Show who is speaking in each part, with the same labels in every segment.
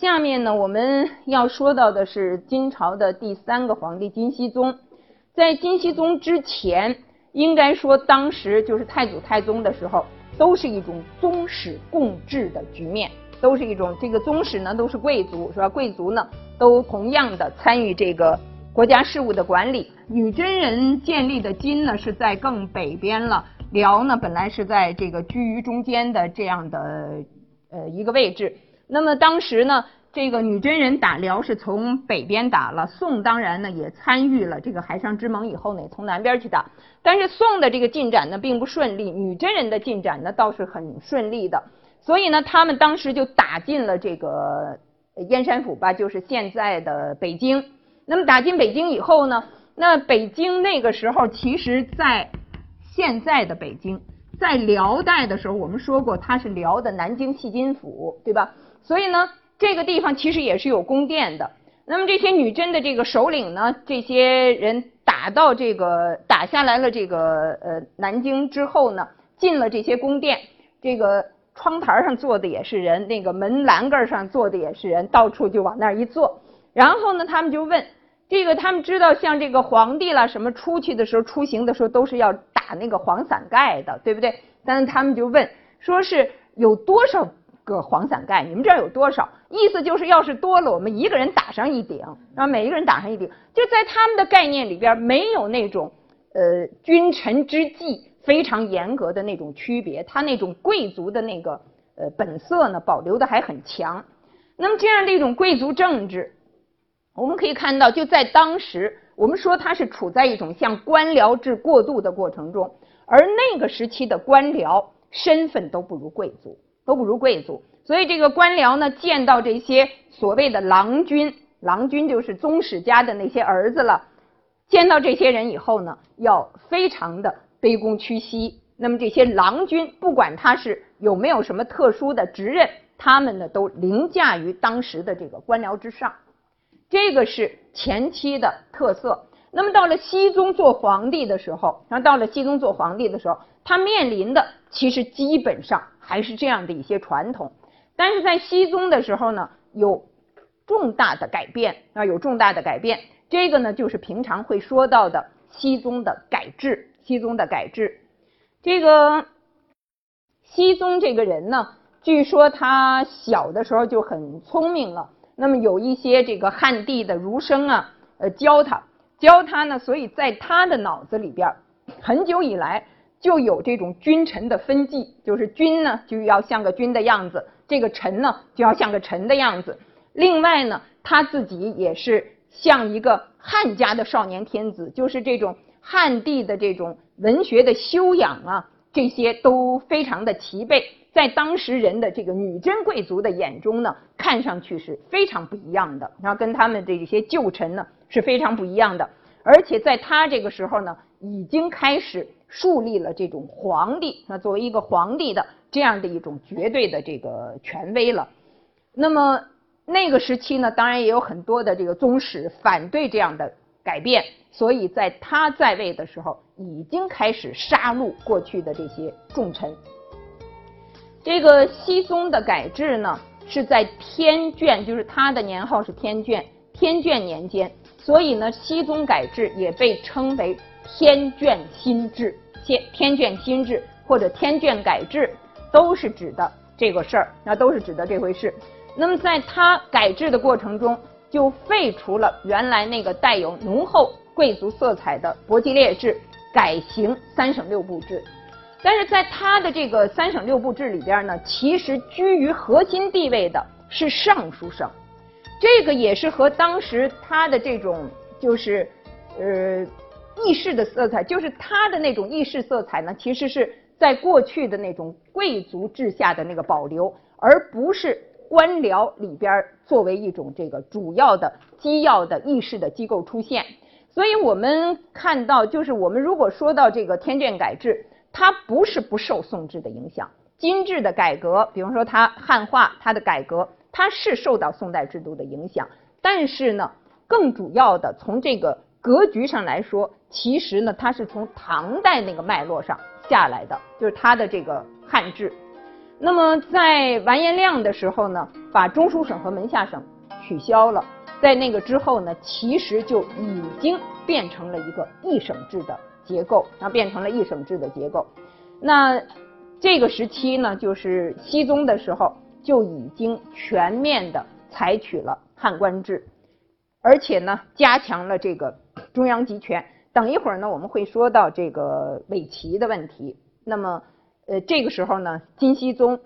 Speaker 1: 下面呢，我们要说到的是金朝的第三个皇帝金熙宗。在金熙宗之前，应该说当时就是太祖太宗的时候，都是一种宗室共治的局面，都是一种这个宗室呢都是贵族是吧？贵族呢都同样的参与这个国家事务的管理。女真人建立的金呢是在更北边了，辽呢本来是在这个居于中间的这样的呃一个位置。那么当时呢，这个女真人打辽是从北边打了，宋当然呢也参与了这个海上之盟以后呢，从南边去打。但是宋的这个进展呢并不顺利，女真人的进展呢倒是很顺利的。所以呢，他们当时就打进了这个燕山府吧，就是现在的北京。那么打进北京以后呢，那北京那个时候其实，在现在的北京，在辽代的时候，我们说过它是辽的南京细金府，对吧？所以呢，这个地方其实也是有宫殿的。那么这些女真的这个首领呢，这些人打到这个打下来了这个呃南京之后呢，进了这些宫殿，这个窗台上坐的也是人，那个门栏杆上坐的也是人，到处就往那儿一坐。然后呢，他们就问这个，他们知道像这个皇帝啦什么出去的时候、出行的时候都是要打那个黄伞盖的，对不对？但是他们就问，说是有多少？个黄伞盖，你们这儿有多少？意思就是，要是多了，我们一个人打上一顶，然后每一个人打上一顶。就在他们的概念里边，没有那种呃君臣之际非常严格的那种区别，他那种贵族的那个呃本色呢，保留的还很强。那么这样的一种贵族政治，我们可以看到，就在当时，我们说它是处在一种向官僚制过渡的过程中，而那个时期的官僚身份都不如贵族。都不如贵族，所以这个官僚呢，见到这些所谓的郎君，郎君就是宗室家的那些儿子了，见到这些人以后呢，要非常的卑躬屈膝。那么这些郎君，不管他是有没有什么特殊的职任，他们呢都凌驾于当时的这个官僚之上。这个是前期的特色。那么到了熹宗做皇帝的时候，然后到了熹宗做皇帝的时候，他面临的其实基本上。还是这样的一些传统，但是在熹宗的时候呢，有重大的改变啊，有重大的改变。这个呢，就是平常会说到的熹宗的改制。熹宗的改制，这个熹宗这个人呢，据说他小的时候就很聪明了。那么有一些这个汉地的儒生啊，呃，教他，教他呢，所以在他的脑子里边，很久以来。就有这种君臣的分际，就是君呢就要像个君的样子，这个臣呢就要像个臣的样子。另外呢，他自己也是像一个汉家的少年天子，就是这种汉地的这种文学的修养啊，这些都非常的齐备，在当时人的这个女真贵族的眼中呢，看上去是非常不一样的，然后跟他们这些旧臣呢是非常不一样的，而且在他这个时候呢，已经开始。树立了这种皇帝，那作为一个皇帝的这样的一种绝对的这个权威了。那么那个时期呢，当然也有很多的这个宗室反对这样的改变，所以在他在位的时候，已经开始杀戮过去的这些重臣。这个熹宗的改制呢，是在天眷，就是他的年号是天眷，天眷年间，所以呢，熹宗改制也被称为。天眷新制，天天眷新制或者天眷改制，都是指的这个事儿，那都是指的这回事。那么在他改制的过程中，就废除了原来那个带有浓厚贵族色彩的伯吉列制，改行三省六部制。但是在他的这个三省六部制里边呢，其实居于核心地位的是尚书省，这个也是和当时他的这种就是呃。议事的色彩，就是他的那种议事色彩呢，其实是在过去的那种贵族治下的那个保留，而不是官僚里边作为一种这个主要的机要的意识的机构出现。所以我们看到，就是我们如果说到这个天眷改制，它不是不受宋制的影响，金制的改革，比方说它汉化它的改革，它是受到宋代制度的影响，但是呢，更主要的从这个。格局上来说，其实呢，它是从唐代那个脉络上下来的，就是它的这个汉制。那么在完颜亮的时候呢，把中书省和门下省取消了，在那个之后呢，其实就已经变成了一个一省制的结构，然后变成了一省制的结构。那这个时期呢，就是熹宗的时候就已经全面的采取了汉官制，而且呢，加强了这个中央集权。等一会儿呢，我们会说到这个伪齐的问题。那么。呃，这个时候呢，金熙宗，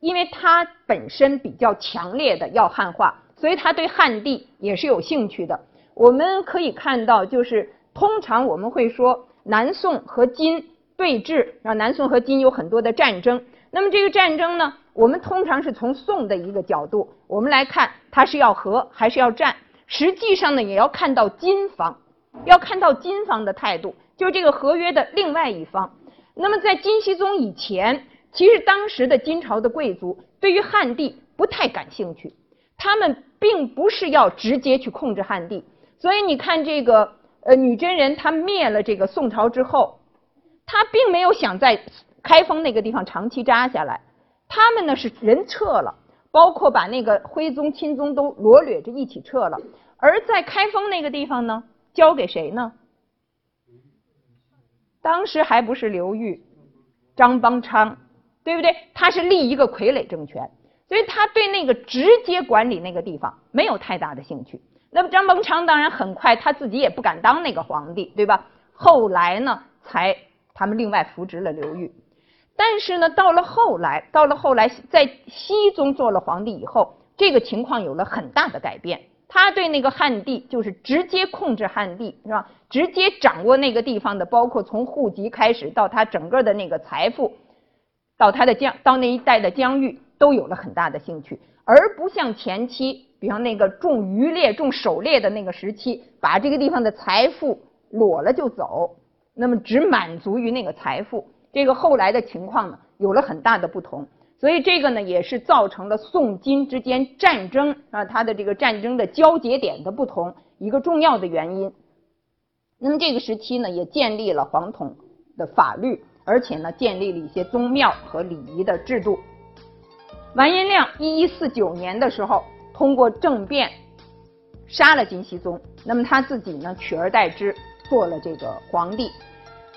Speaker 1: 因为他本身比较强烈的要汉化，所以他对汉地也是有兴趣的。我们可以看到，就是通常我们会说南宋和金对峙，啊，南宋和金有很多的战争。那么这个战争呢，我们通常是从宋的一个角度，我们来看他是要和还是要战。实际上呢，也要看到金方，要看到金方的态度，就是这个合约的另外一方。那么在金熙宗以前，其实当时的金朝的贵族对于汉地不太感兴趣，他们并不是要直接去控制汉地。所以你看这个呃女真人，他灭了这个宋朝之后，他并没有想在开封那个地方长期扎下来，他们呢是人撤了，包括把那个徽宗、钦宗都罗掠着一起撤了，而在开封那个地方呢，交给谁呢？当时还不是刘裕、张邦昌，对不对？他是立一个傀儡政权，所以他对那个直接管理那个地方没有太大的兴趣。那么张邦昌当然很快他自己也不敢当那个皇帝，对吧？后来呢，才他们另外扶植了刘裕。但是呢，到了后来，到了后来，在熹宗做了皇帝以后，这个情况有了很大的改变。他对那个汉地就是直接控制汉地，是吧？直接掌握那个地方的，包括从户籍开始到他整个的那个财富，到他的疆，到那一带的疆域，都有了很大的兴趣，而不像前期，比方那个重渔猎、重狩猎的那个时期，把这个地方的财富裸了就走，那么只满足于那个财富。这个后来的情况呢，有了很大的不同。所以这个呢，也是造成了宋金之间战争啊，它的这个战争的交节点的不同一个重要的原因。那么这个时期呢，也建立了皇统的法律，而且呢，建立了一些宗庙和礼仪的制度。完颜亮一一四九年的时候，通过政变杀了金熙宗，那么他自己呢，取而代之做了这个皇帝。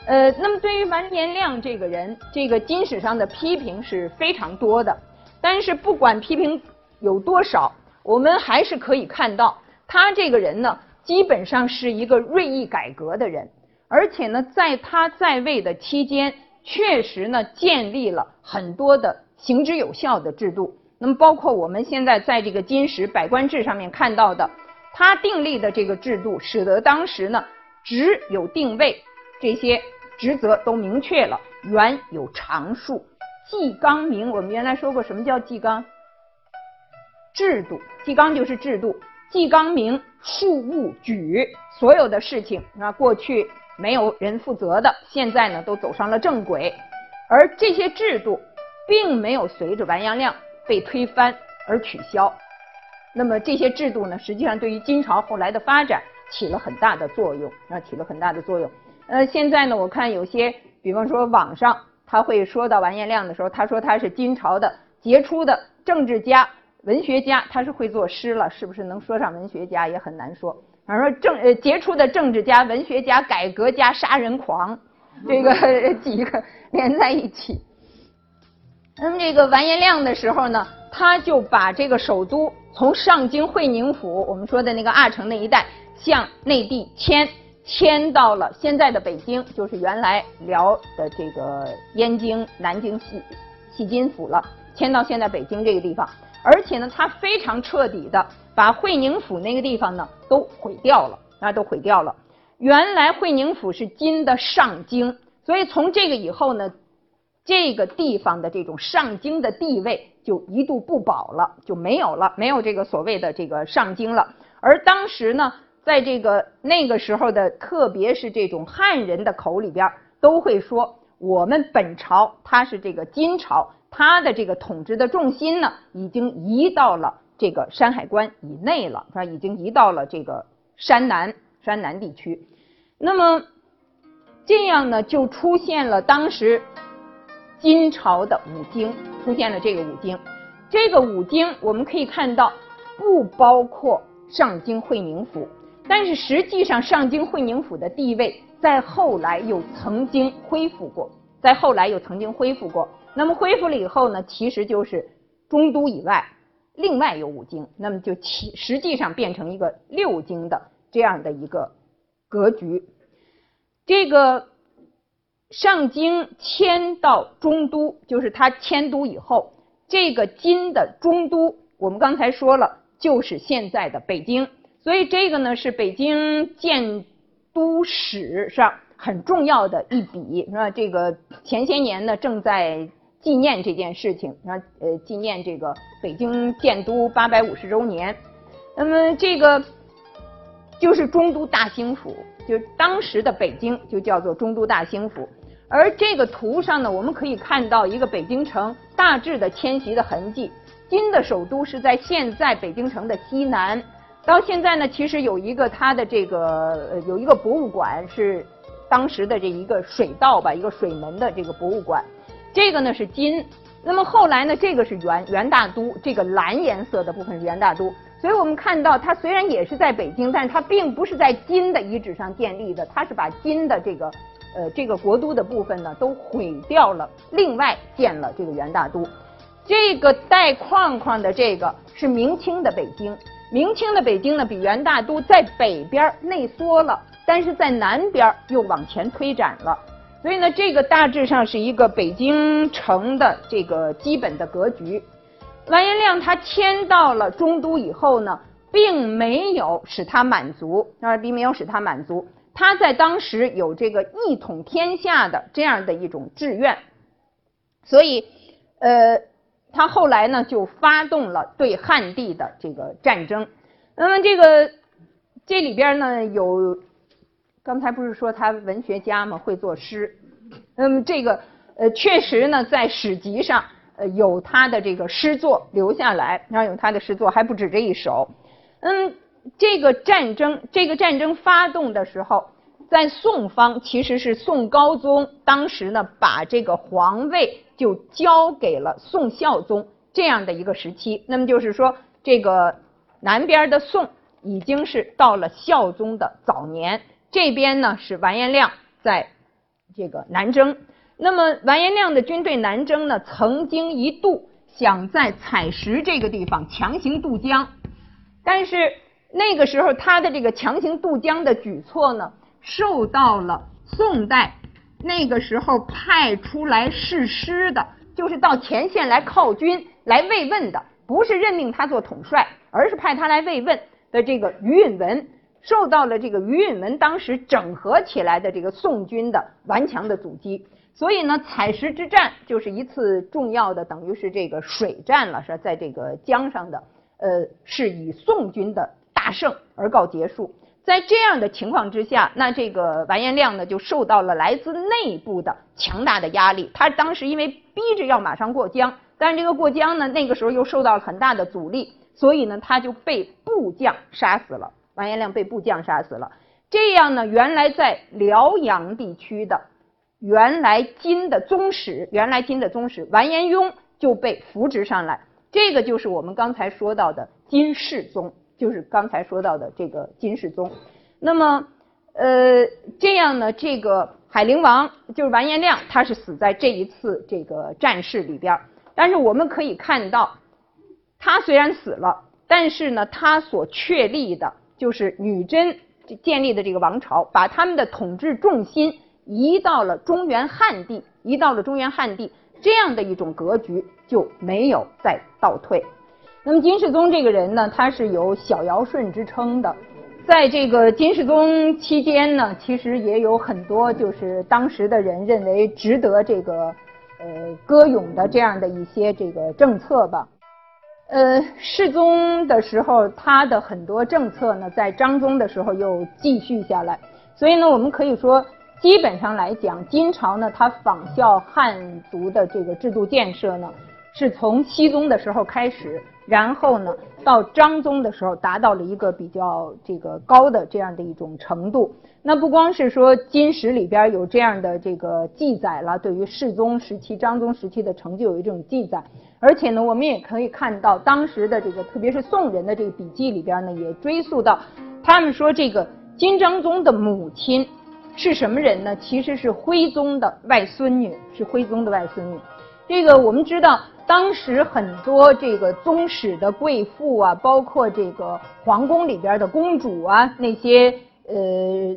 Speaker 1: 呃，那么对于完颜亮这个人，这个金史上的批评是非常多的。但是不管批评有多少，我们还是可以看到，他这个人呢，基本上是一个锐意改革的人，而且呢，在他在位的期间，确实呢，建立了很多的行之有效的制度。那么，包括我们现在在这个金史百官制上面看到的，他订立的这个制度，使得当时呢，只有定位这些。职责都明确了，原有常数，纪纲明。我们原来说过，什么叫纪纲？制度，纪纲就是制度。纪纲明，庶务举，所有的事情啊，过去没有人负责的，现在呢都走上了正轨。而这些制度，并没有随着完颜亮被推翻而取消。那么这些制度呢，实际上对于金朝后来的发展起了很大的作用啊，起了很大的作用。呃，现在呢，我看有些，比方说网上他会说到完颜亮的时候，他说他是金朝的杰出的政治家、文学家，他是会作诗了，是不是能说上文学家也很难说。反正说政呃杰出的政治家、文学家、改革家、杀人狂，这个 几个连在一起。那么这个完颜亮的时候呢，他就把这个首都从上京会宁府，我们说的那个阿城那一带，向内地迁。迁到了现在的北京，就是原来辽的这个燕京、南京系系金府了。迁到现在北京这个地方，而且呢，他非常彻底的把会宁府那个地方呢都毁掉了，啊，都毁掉了。原来会宁府是金的上京，所以从这个以后呢，这个地方的这种上京的地位就一度不保了，就没有了，没有这个所谓的这个上京了。而当时呢。在这个那个时候的，特别是这种汉人的口里边，都会说我们本朝它是这个金朝，它的这个统治的重心呢，已经移到了这个山海关以内了，是吧？已经移到了这个山南山南地区。那么这样呢，就出现了当时金朝的五经。出现了这个五经。这个五经我们可以看到不包括上京会宁府，但是实际上上京会宁府的地位在后来又曾经恢复过，在后来又曾经恢复过。那么恢复了以后呢，其实就是中都以外另外有五京，那么就其实际上变成一个六京的这样的一个格局。这个上京迁到中都，就是他迁都以后。这个金的中都，我们刚才说了，就是现在的北京，所以这个呢是北京建都史上很重要的一笔，是吧？这个前些年呢正在纪念这件事情，啊，呃，纪念这个北京建都八百五十周年。那么这个就是中都大兴府，就当时的北京就叫做中都大兴府。而这个图上呢，我们可以看到一个北京城大致的迁徙的痕迹。金的首都是在现在北京城的西南，到现在呢，其实有一个它的这个呃有一个博物馆是当时的这一个水道吧，一个水门的这个博物馆。这个呢是金，那么后来呢，这个是元元大都，这个蓝颜色的部分是元大都。所以我们看到它虽然也是在北京，但是它并不是在金的遗址上建立的，它是把金的这个。呃，这个国都的部分呢，都毁掉了，另外建了这个元大都。这个带框框的这个是明清的北京，明清的北京呢，比元大都在北边内缩了，但是在南边又往前推展了。所以呢，这个大致上是一个北京城的这个基本的格局。完颜亮他迁到了中都以后呢，并没有使他满足，啊，并没有使他满足。他在当时有这个一统天下的这样的一种志愿，所以，呃，他后来呢就发动了对汉地的这个战争。那么这个这里边呢有，刚才不是说他文学家嘛，会作诗。那么这个呃确实呢在史籍上呃有他的这个诗作留下来，然后有他的诗作还不止这一首。嗯。这个战争，这个战争发动的时候，在宋方其实是宋高宗当时呢，把这个皇位就交给了宋孝宗这样的一个时期。那么就是说，这个南边的宋已经是到了孝宗的早年，这边呢是完颜亮在这个南征。那么完颜亮的军队南征呢，曾经一度想在采石这个地方强行渡江，但是。那个时候，他的这个强行渡江的举措呢，受到了宋代那个时候派出来誓师的，就是到前线来犒军、来慰问的，不是任命他做统帅，而是派他来慰问的这个于允文，受到了这个于允文当时整合起来的这个宋军的顽强的阻击。所以呢，采石之战就是一次重要的，等于是这个水战了，是在这个江上的，呃，是以宋军的。大胜而告结束，在这样的情况之下，那这个完颜亮呢就受到了来自内部的强大的压力。他当时因为逼着要马上过江，但是这个过江呢，那个时候又受到了很大的阻力，所以呢，他就被部将杀死了。完颜亮被部将杀死了。这样呢，原来在辽阳地区的原来金的宗室，原来金的宗室完颜雍就被扶植上来。这个就是我们刚才说到的金世宗。就是刚才说到的这个金世宗，那么，呃，这样呢，这个海陵王就是完颜亮，他是死在这一次这个战事里边但是我们可以看到，他虽然死了，但是呢，他所确立的就是女真建立的这个王朝，把他们的统治重心移到了中原汉地，移到了中原汉地，这样的一种格局就没有再倒退。那么金世宗这个人呢，他是有小尧舜之称的，在这个金世宗期间呢，其实也有很多就是当时的人认为值得这个呃歌咏的这样的一些这个政策吧。呃，世宗的时候，他的很多政策呢，在章宗的时候又继续下来，所以呢，我们可以说，基本上来讲，金朝呢，它仿效汉族的这个制度建设呢，是从熙宗的时候开始。然后呢，到章宗的时候达到了一个比较这个高的这样的一种程度。那不光是说金史里边有这样的这个记载了，对于世宗时期、章宗时期的成就有一种记载，而且呢，我们也可以看到当时的这个，特别是宋人的这个笔记里边呢，也追溯到他们说这个金章宗的母亲是什么人呢？其实是徽宗的外孙女，是徽宗的外孙女。这个我们知道。当时很多这个宗室的贵妇啊，包括这个皇宫里边的公主啊，那些呃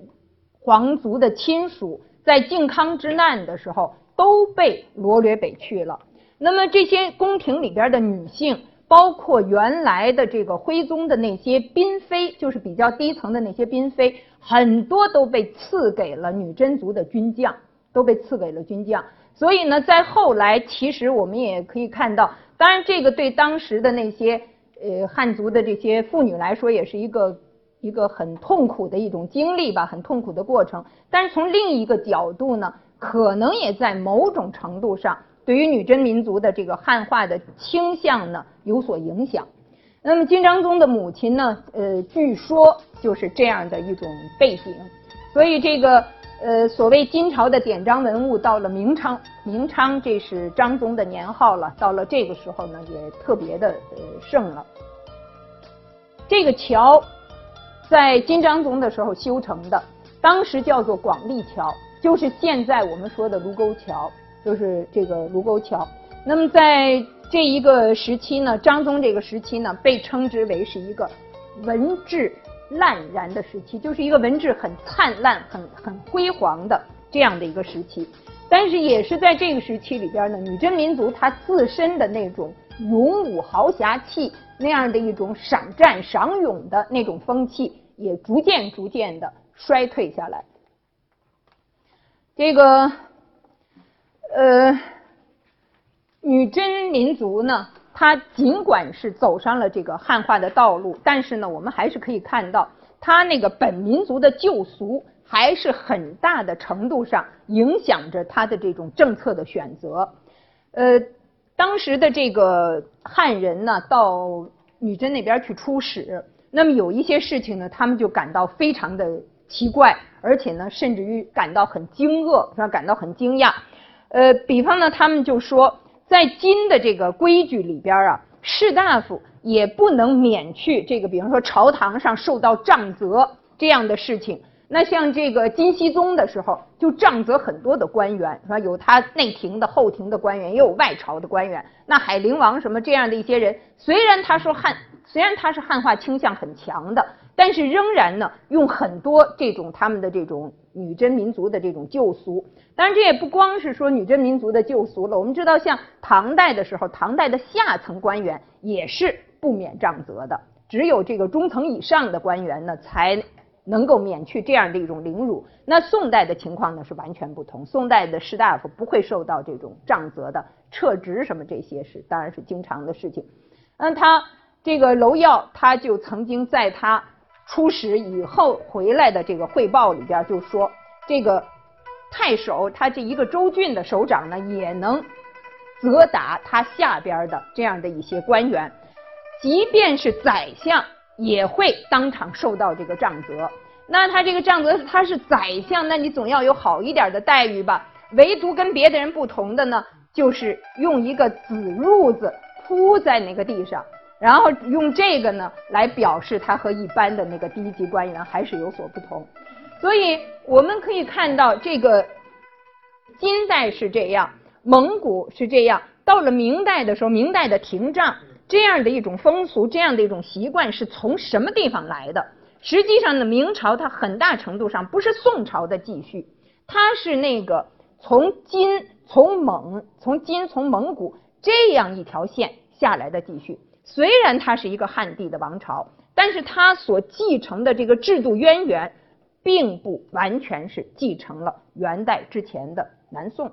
Speaker 1: 皇族的亲属，在靖康之难的时候都被罗掠北去了。那么这些宫廷里边的女性，包括原来的这个徽宗的那些嫔妃，就是比较低层的那些嫔妃，很多都被赐给了女真族的军将，都被赐给了军将。所以呢，在后来，其实我们也可以看到，当然这个对当时的那些呃汉族的这些妇女来说，也是一个一个很痛苦的一种经历吧，很痛苦的过程。但是从另一个角度呢，可能也在某种程度上，对于女真民族的这个汉化的倾向呢有所影响。那么金章宗的母亲呢，呃，据说就是这样的一种背景，所以这个。呃，所谓金朝的典章文物，到了明昌，明昌这是章宗的年号了。到了这个时候呢，也特别的呃盛了。这个桥在金章宗的时候修成的，当时叫做广利桥，就是现在我们说的卢沟桥，就是这个卢沟桥。那么在这一个时期呢，章宗这个时期呢，被称之为是一个文治。烂然的时期，就是一个文治很灿烂、很很辉煌的这样的一个时期。但是也是在这个时期里边呢，女真民族它自身的那种勇武豪侠气，那样的一种赏战赏勇的那种风气，也逐渐逐渐的衰退下来。这个，呃，女真民族呢？他尽管是走上了这个汉化的道路，但是呢，我们还是可以看到，他那个本民族的旧俗还是很大的程度上影响着他的这种政策的选择。呃，当时的这个汉人呢，到女真那边去出使，那么有一些事情呢，他们就感到非常的奇怪，而且呢，甚至于感到很惊愕，是吧？感到很惊讶。呃，比方呢，他们就说。在金的这个规矩里边啊，士大夫也不能免去这个，比方说朝堂上受到杖责这样的事情。那像这个金熙宗的时候，就杖责很多的官员，是吧？有他内廷的、后廷的官员，也有外朝的官员。那海陵王什么这样的一些人，虽然他说汉，虽然他是汉化倾向很强的。但是仍然呢，用很多这种他们的这种女真民族的这种旧俗。当然，这也不光是说女真民族的旧俗了。我们知道，像唐代的时候，唐代的下层官员也是不免杖责的，只有这个中层以上的官员呢，才能够免去这样的一种凌辱。那宋代的情况呢是完全不同，宋代的士大夫不会受到这种杖责的，撤职什么这些是当然是经常的事情。那他这个娄耀，他就曾经在他。出使以后回来的这个汇报里边就说，这个太守他这一个州郡的首长呢，也能责打他下边的这样的一些官员，即便是宰相也会当场受到这个杖责。那他这个杖责他是宰相，那你总要有好一点的待遇吧？唯独跟别的人不同的呢，就是用一个紫褥子铺在那个地上。然后用这个呢来表示他和一般的那个低级官员还是有所不同，所以我们可以看到这个金代是这样，蒙古是这样，到了明代的时候，明代的廷杖这样的一种风俗，这样的一种习惯是从什么地方来的？实际上呢，明朝它很大程度上不是宋朝的继续，它是那个从金、从蒙、从金、从蒙古这样一条线下来的继续。虽然它是一个汉地的王朝，但是它所继承的这个制度渊源，并不完全是继承了元代之前的南宋。